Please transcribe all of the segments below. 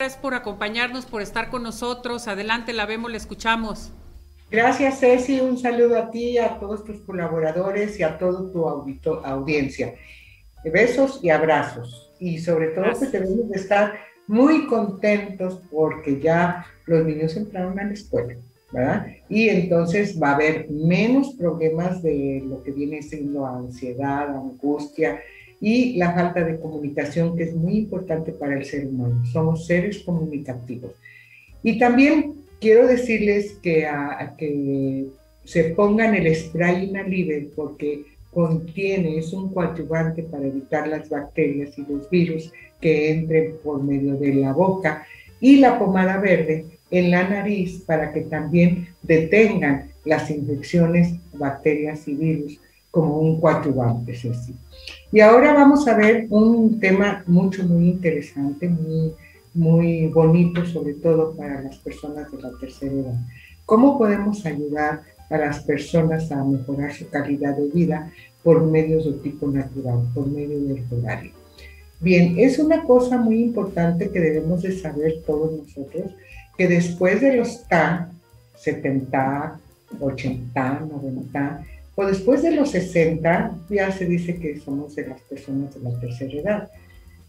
Gracias por acompañarnos, por estar con nosotros. Adelante, la vemos, la escuchamos. Gracias, Ceci. Un saludo a ti, a todos tus colaboradores y a toda tu audiencia. Besos y abrazos. Y sobre todo que debemos de estar muy contentos porque ya los niños entraron a la escuela, ¿verdad? Y entonces va a haber menos problemas de lo que viene siendo ansiedad, angustia y la falta de comunicación, que es muy importante para el ser humano. Somos seres comunicativos. Y también quiero decirles que, que se pongan el spray inalible porque contiene, es un coadyuvante para evitar las bacterias y los virus que entren por medio de la boca y la pomada verde en la nariz para que también detengan las infecciones, bacterias y virus como un coadyuvante, es Y ahora vamos a ver un tema mucho, muy interesante, muy, muy bonito, sobre todo para las personas de la tercera edad. ¿Cómo podemos ayudar a las personas a mejorar su calidad de vida por medios de tipo natural, por medio del horario? Bien, es una cosa muy importante que debemos de saber todos nosotros, que después de los TAN, 70, 80, 90, o después de los 60, ya se dice que somos de las personas de la tercera edad.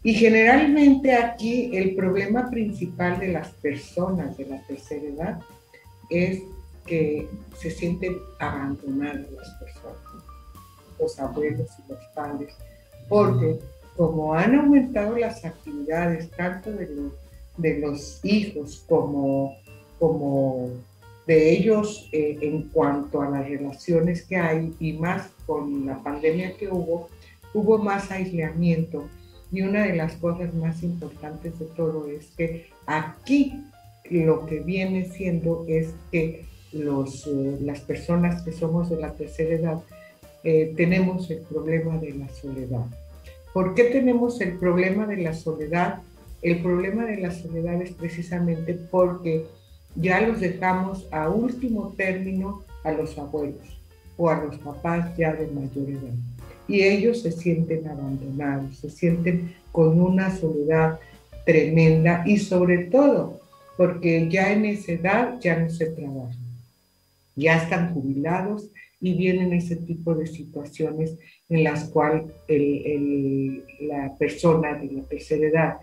Y generalmente aquí el problema principal de las personas de la tercera edad es que se sienten abandonadas las personas, los abuelos y los padres, porque como han aumentado las actividades tanto de los, de los hijos como, como de ellos eh, en cuanto a las relaciones que hay y más con la pandemia que hubo, hubo más aislamiento. Y una de las cosas más importantes de todo es que aquí lo que viene siendo es que los, eh, las personas que somos de la tercera edad eh, tenemos el problema de la soledad. ¿Por qué tenemos el problema de la soledad? El problema de la soledad es precisamente porque ya los dejamos a último término a los abuelos o a los papás ya de mayor edad. Y ellos se sienten abandonados, se sienten con una soledad tremenda y sobre todo porque ya en esa edad ya no se trabaja, ya están jubilados y vienen ese tipo de situaciones en las cuales la persona de la tercera edad,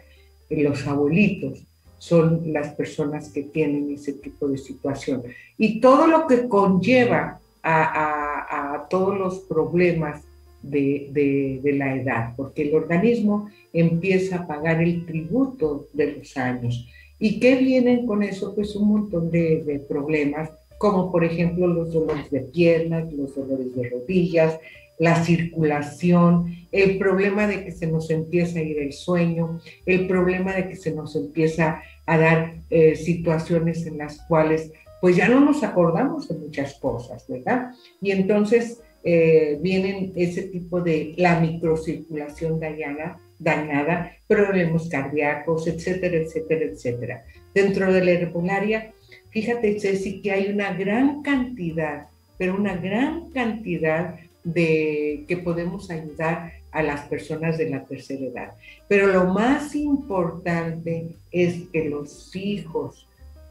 los abuelitos, son las personas que tienen ese tipo de situación. Y todo lo que conlleva a, todos los problemas de, la edad, porque el organismo empieza a pagar el tributo de los años. ¿Y qué vienen con eso? Pues un montón de problemas como por ejemplo los dolores de piernas, los dolores de rodillas, la circulación, el problema de que se nos empieza a ir el sueño, el problema de que se nos empieza a dar eh, situaciones en las cuales pues ya no nos acordamos de muchas cosas, ¿verdad? Y entonces eh, vienen ese tipo de la microcirculación dañada, dañada, problemas cardíacos, etcétera, etcétera, etcétera. Dentro de la herbolaria Fíjate, Ceci, que hay una gran cantidad, pero una gran cantidad de que podemos ayudar a las personas de la tercera edad. Pero lo más importante es que los hijos,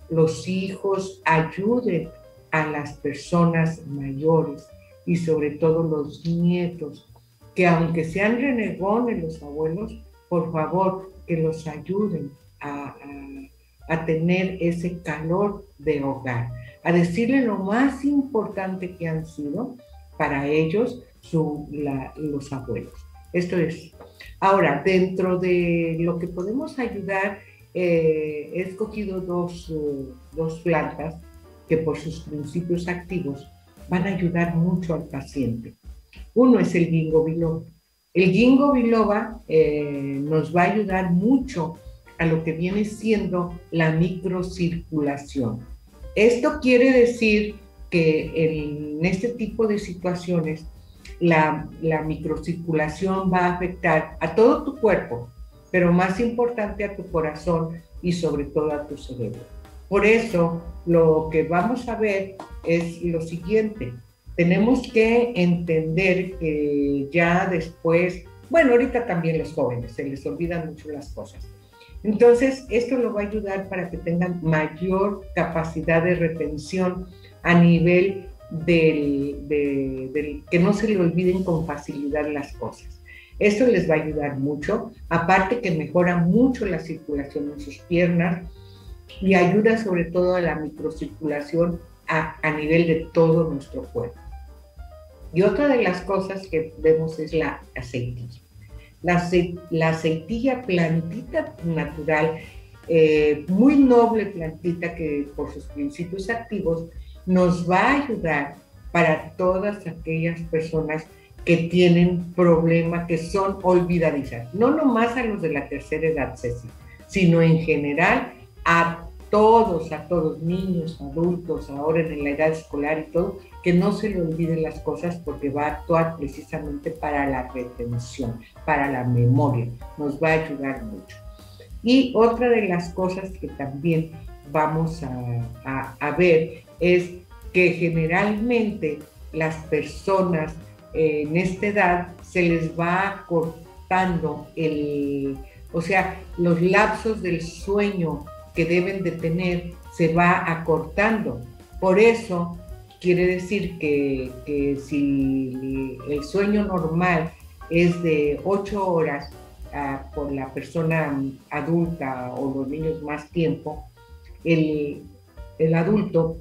los hijos ayuden a las personas mayores y sobre todo los nietos, que aunque sean renegones los abuelos, por favor, que los ayuden a a tener ese calor de hogar, a decirle lo más importante que han sido para ellos los abuelos. Esto es. Ahora, dentro de lo que podemos ayudar, eh, he escogido dos, dos plantas que por sus principios activos van a ayudar mucho al paciente. Uno es el ginkgo biloba. El ginkgo biloba eh, nos va a ayudar mucho a lo que viene siendo la microcirculación. Esto quiere decir que en este tipo de situaciones la, la microcirculación va a afectar a todo tu cuerpo, pero más importante a tu corazón y sobre todo a tu cerebro. Por eso lo que vamos a ver es lo siguiente. Tenemos que entender que ya después, bueno, ahorita también los jóvenes se les olvidan mucho las cosas, Entonces, esto lo va a ayudar para que tengan mayor capacidad de retención a nivel del, del, que no se le olviden con facilidad las cosas. Esto les va a ayudar mucho, aparte que mejora mucho la circulación en sus piernas y ayuda sobre todo a la microcirculación a, a nivel de todo nuestro cuerpo. Y otra de las cosas que vemos es la aceitilla. La, la aceitilla plantita natural, eh, muy noble plantita que por sus principios activos nos va a ayudar para todas aquellas personas que tienen problemas que son olvidadizas. No nomás a los de la tercera edad, Ceci, sino en general a todos, a todos, niños, adultos, ahora en la edad escolar y todo, que no se le olviden las cosas porque va a actuar precisamente para la retención, para la memoria, nos va a ayudar mucho. Y otra de las cosas que también vamos a, ver es que generalmente las personas en esta edad se les va cortando el, o sea, los lapsos del sueño que deben de tener se va acortando. Por eso quiere decir que, si el sueño normal es de 8 horas ah, por la persona adulta o los niños más tiempo, el, adulto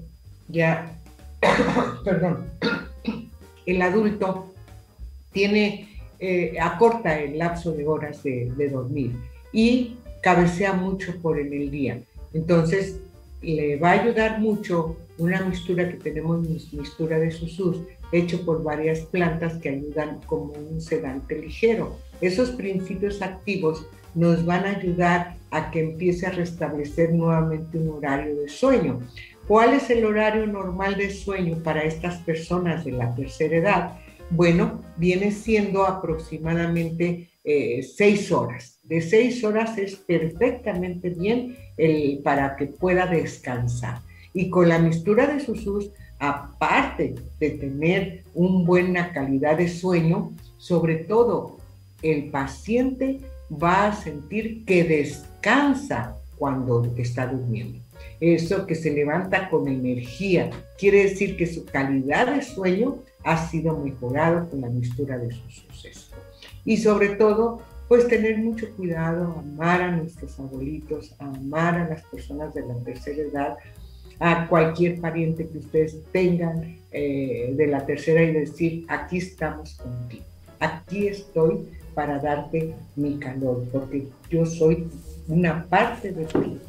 ya, perdón, el adulto tiene, eh, acorta el lapso de horas de, de dormir y cabecea mucho por en el día. Entonces, le va a ayudar mucho una mistura que tenemos, mistura de susus, hecho por varias plantas que ayudan como un sedante ligero. Esos principios activos nos van a ayudar a que empiece a restablecer nuevamente un horario de sueño. ¿Cuál es el horario normal de sueño para estas personas de la tercera edad? Bueno, viene siendo aproximadamente eh, seis horas. De seis horas es perfectamente bien el, para que pueda descansar. Y con la mistura de susus, aparte de tener una buena calidad de sueño, sobre todo el paciente va a sentir que descansa cuando está durmiendo. Eso que se levanta con energía, quiere decir que su calidad de sueño ha sido mejorado con la mistura de sus sucesos y sobre todo, pues tener mucho cuidado, amar a nuestros abuelitos, amar a las personas de la tercera edad, a cualquier pariente que ustedes tengan eh, de la tercera y decir, aquí estamos contigo, aquí estoy para darte mi calor, porque yo soy una parte de ti.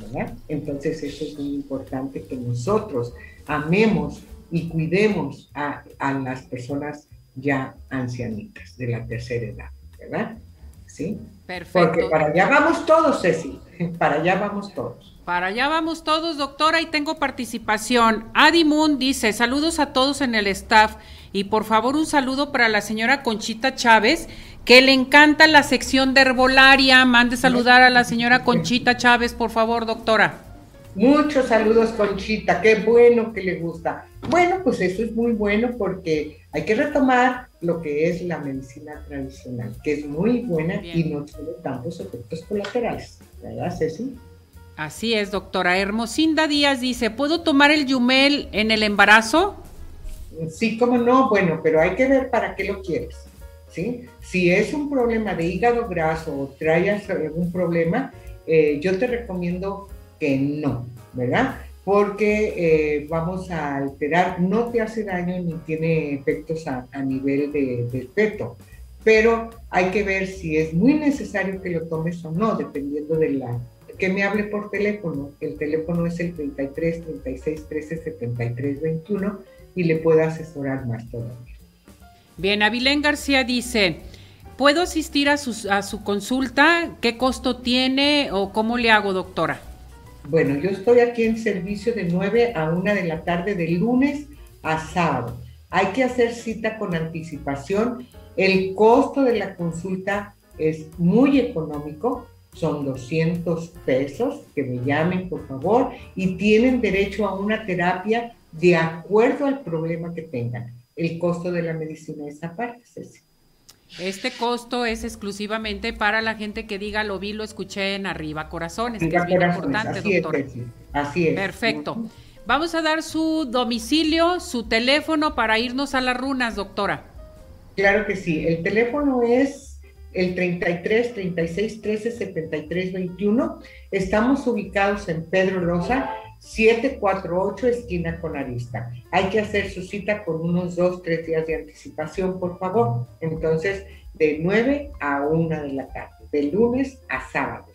¿Verdad? Entonces eso es muy importante que nosotros amemos y cuidemos a, a las personas ya ancianitas de la tercera edad, ¿verdad? ¿Sí? Perfecto. Porque para allá vamos todos, Ceci, para allá vamos todos. Para allá vamos todos, doctora, y tengo participación. Adi Moon dice, saludos a todos en el staff y por favor un saludo para la señora Conchita Chávez, que le encanta la sección de herbolaria. Mande saludar a la señora Conchita Chávez, por favor, doctora. Muchos saludos, Conchita, qué bueno que le gusta. Bueno, pues eso es muy bueno porque hay que retomar lo que es la medicina tradicional, que es muy buena y no tiene tantos efectos colaterales, ¿verdad, Ceci? Así es, doctora. Hermosinda Díaz dice, ¿puedo tomar el yumel en el embarazo? Sí, cómo no, bueno, pero hay que ver para qué lo quieres, ¿sí? Si es un problema de hígado graso o traes algún problema, eh, yo te recomiendo que no, ¿verdad? Porque eh, vamos a alterar, no te hace daño ni tiene efectos a, nivel de, de feto, pero hay que ver si es muy necesario que lo tomes o no, dependiendo de la que me hable por teléfono. El teléfono es el 33 36 13 73 21 y le puedo asesorar más todavía. Bien, Avilén García dice, ¿puedo asistir a su, a su consulta? ¿Qué costo tiene o cómo le hago, doctora? Bueno, yo estoy aquí en servicio de 9 a 1 de la tarde de lunes a sábado. Hay que hacer cita con anticipación. El costo de la consulta es muy económico, son 200 pesos, que me llamen por favor, y tienen derecho a una terapia de acuerdo al problema que tengan. El costo de la medicina es aparte, Ceci. Este costo es exclusivamente para la gente que diga lo vi, lo escuché en Arriba Corazones, que es bien importante, así doctora. Es, así es. Perfecto. Vamos a dar su domicilio, su teléfono para irnos a las runas, doctora. Claro que sí. El teléfono es el 33 36 13 73 21. Estamos ubicados en Pedro Rosa, 748 esquina con Arista. Hay que hacer su cita con unos dos, tres días de anticipación, por favor. Entonces, de 9 a 1 de la tarde, de lunes a sábado.